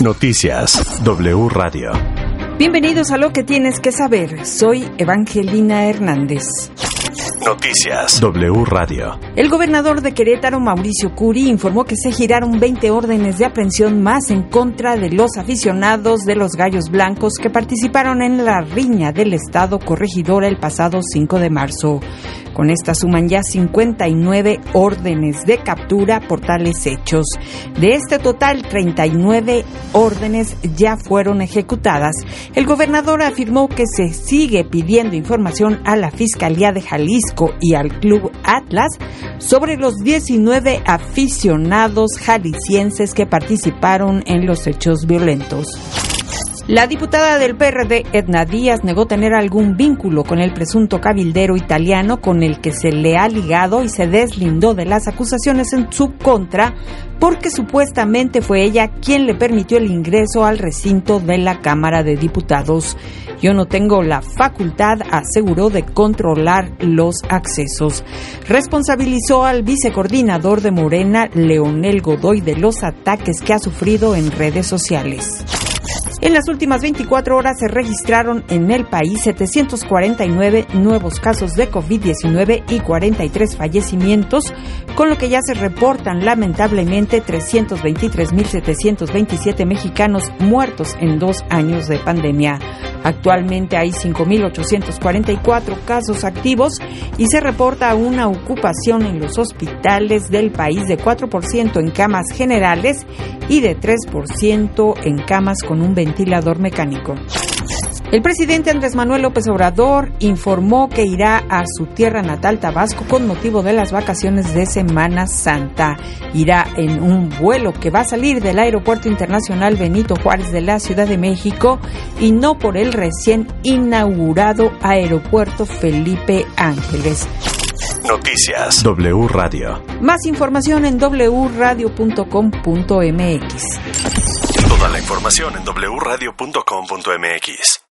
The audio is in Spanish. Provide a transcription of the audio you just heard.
Noticias W Radio. Bienvenidos a lo que tienes que saber. Soy Evangelina Hernández. Noticias W Radio. El gobernador de Querétaro, Mauricio Curi, informó que se giraron 20 órdenes de aprehensión más en contra de los aficionados de los Gallos Blancos que participaron en la riña del Estado Corregidora el pasado 5 de marzo. Con esta suman ya 59 órdenes de captura por tales hechos. De este total, 39 órdenes ya fueron ejecutadas. El gobernador afirmó que se sigue pidiendo información a la Fiscalía de Jalisco y al Club Atlas sobre los 19 aficionados jaliscienses que participaron en los hechos violentos. La diputada del PRD, Edna Díaz, negó tener algún vínculo con el presunto cabildero italiano con el que se le ha ligado y se deslindó de las acusaciones en su contra porque supuestamente fue ella quien le permitió el ingreso al recinto de la Cámara de Diputados. Yo no tengo la facultad, aseguró, de controlar los accesos. Responsabilizó al vicecoordinador de Morena, Leonel Godoy, de los ataques que ha sufrido en redes sociales. En las últimas 24 horas se registraron en el país 749 nuevos casos de COVID-19 y 43 fallecimientos, con lo que ya se reportan lamentablemente 323.727 mexicanos muertos en dos años de pandemia. Actualmente hay 5.844 casos activos y se reporta una ocupación en los hospitales del país de 4% en camas generales y de 3% en camas con un ventilador mecánico. El presidente Andrés Manuel López Obrador informó que irá a su tierra natal Tabasco con motivo de las vacaciones de Semana Santa. Irá en un vuelo que va a salir del Aeropuerto Internacional Benito Juárez de la Ciudad de México y no por el recién inaugurado Aeropuerto Felipe Ángeles. Noticias W Radio. Más información en wradio.com.mx. Toda la información en wradio.com.mx.